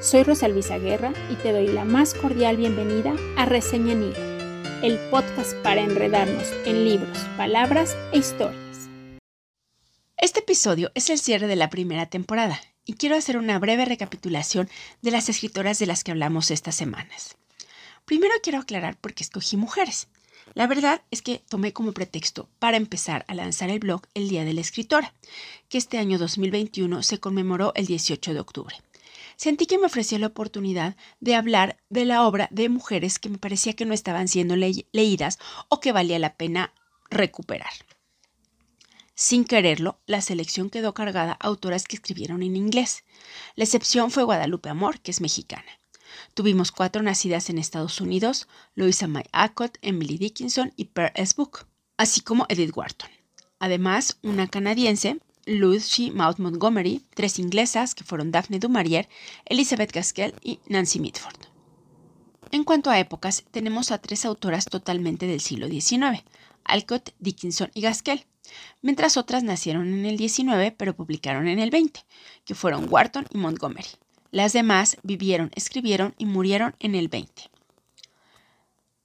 Soy Rosa Luisa Guerra y te doy la más cordial bienvenida a Reseña en el podcast para enredarnos en libros, palabras e historias. Este episodio es el cierre de la primera temporada y quiero hacer una breve recapitulación de las escritoras de las que hablamos estas semanas. Primero quiero aclarar por qué escogí mujeres. La verdad es que tomé como pretexto para empezar a lanzar el blog el Día de la Escritora, que este año 2021 se conmemoró el 18 de octubre sentí que me ofrecía la oportunidad de hablar de la obra de mujeres que me parecía que no estaban siendo leídas o que valía la pena recuperar. Sin quererlo, la selección quedó cargada a autoras que escribieron en inglés. La excepción fue Guadalupe Amor, que es mexicana. Tuvimos cuatro nacidas en Estados Unidos, Louisa May Alcott, Emily Dickinson y Pearl S. Book, así como Edith Wharton. Además, una canadiense, Lucy Maud Montgomery, tres inglesas que fueron Daphne du Maurier, Elizabeth Gaskell y Nancy Mitford. En cuanto a épocas, tenemos a tres autoras totalmente del siglo XIX, Alcott, Dickinson y Gaskell, mientras otras nacieron en el XIX pero publicaron en el XX, que fueron Wharton y Montgomery. Las demás vivieron, escribieron y murieron en el XX.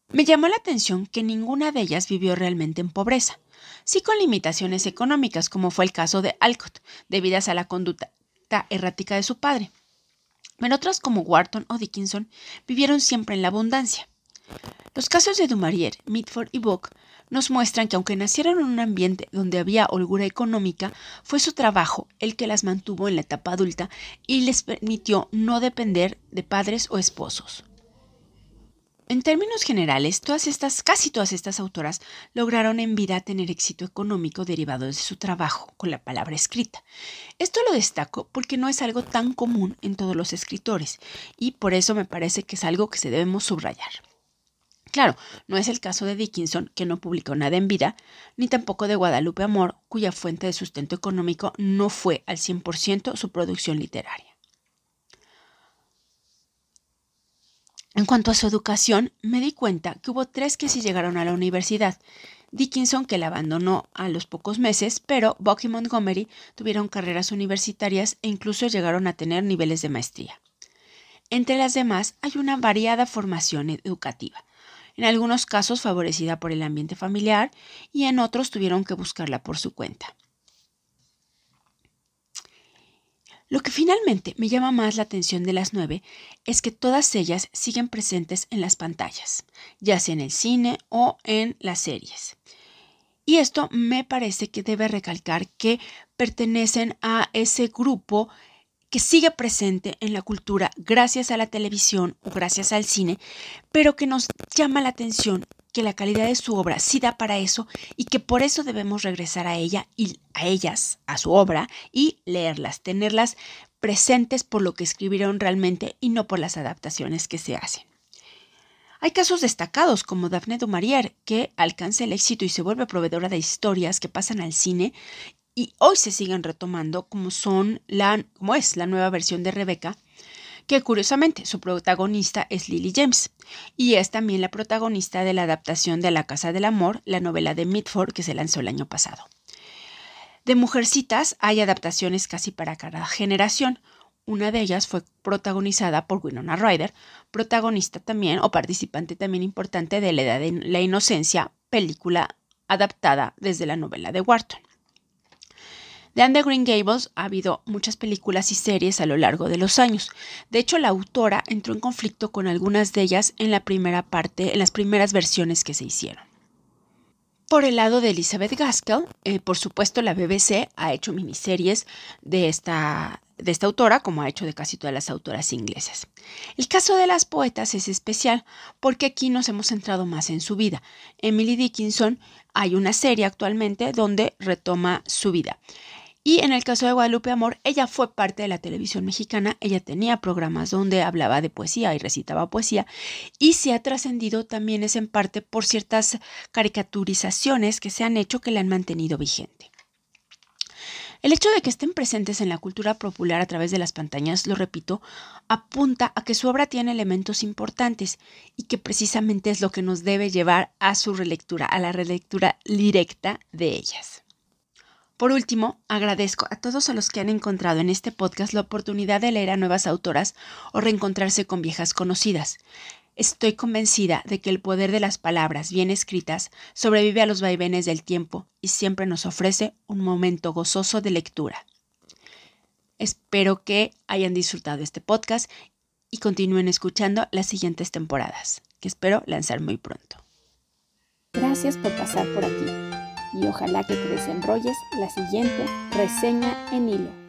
Me llamó la atención que ninguna de ellas vivió realmente en pobreza, sí con limitaciones económicas, como fue el caso de Alcott, debidas a la conducta errática de su padre. Pero otras como Wharton o Dickinson vivieron siempre en la abundancia. Los casos de Dumarier, Mitford y Book nos muestran que aunque nacieron en un ambiente donde había holgura económica, fue su trabajo el que las mantuvo en la etapa adulta y les permitió no depender de padres o esposos. En términos generales, todas estas, casi todas estas autoras lograron en vida tener éxito económico derivado de su trabajo con la palabra escrita. Esto lo destaco porque no es algo tan común en todos los escritores y por eso me parece que es algo que se debemos subrayar. Claro, no es el caso de Dickinson, que no publicó nada en vida, ni tampoco de Guadalupe Amor, cuya fuente de sustento económico no fue al 100% su producción literaria. En cuanto a su educación, me di cuenta que hubo tres que sí llegaron a la universidad. Dickinson, que la abandonó a los pocos meses, pero Buck y Montgomery tuvieron carreras universitarias e incluso llegaron a tener niveles de maestría. Entre las demás hay una variada formación educativa, en algunos casos favorecida por el ambiente familiar y en otros tuvieron que buscarla por su cuenta. Lo que finalmente me llama más la atención de las nueve es que todas ellas siguen presentes en las pantallas, ya sea en el cine o en las series. Y esto me parece que debe recalcar que pertenecen a ese grupo que sigue presente en la cultura gracias a la televisión o gracias al cine, pero que nos llama la atención que la calidad de su obra sí da para eso y que por eso debemos regresar a ella y a ellas, a su obra y leerlas, tenerlas presentes por lo que escribieron realmente y no por las adaptaciones que se hacen. Hay casos destacados como Daphne du Maurier, que alcanza el éxito y se vuelve proveedora de historias que pasan al cine y hoy se siguen retomando como son la como es la nueva versión de Rebeca que curiosamente su protagonista es Lily James, y es también la protagonista de la adaptación de La Casa del Amor, la novela de Mitford que se lanzó el año pasado. De Mujercitas hay adaptaciones casi para cada generación. Una de ellas fue protagonizada por Winona Ryder, protagonista también o participante también importante de La Edad de la Inocencia, película adaptada desde la novela de Wharton. De Anne Green Gables ha habido muchas películas y series a lo largo de los años. De hecho, la autora entró en conflicto con algunas de ellas en la primera parte, en las primeras versiones que se hicieron. Por el lado de Elizabeth Gaskell, eh, por supuesto la BBC ha hecho miniseries de esta, de esta autora, como ha hecho de casi todas las autoras inglesas. El caso de las poetas es especial porque aquí nos hemos centrado más en su vida. Emily Dickinson hay una serie actualmente donde retoma su vida. Y en el caso de Guadalupe Amor, ella fue parte de la televisión mexicana, ella tenía programas donde hablaba de poesía y recitaba poesía, y se ha trascendido también es en parte por ciertas caricaturizaciones que se han hecho que la han mantenido vigente. El hecho de que estén presentes en la cultura popular a través de las pantallas, lo repito, apunta a que su obra tiene elementos importantes y que precisamente es lo que nos debe llevar a su relectura, a la relectura directa de ellas. Por último, agradezco a todos los que han encontrado en este podcast la oportunidad de leer a nuevas autoras o reencontrarse con viejas conocidas. Estoy convencida de que el poder de las palabras bien escritas sobrevive a los vaivenes del tiempo y siempre nos ofrece un momento gozoso de lectura. Espero que hayan disfrutado este podcast y continúen escuchando las siguientes temporadas, que espero lanzar muy pronto. Gracias por pasar por aquí y ojalá que te desenrolles la siguiente reseña en hilo.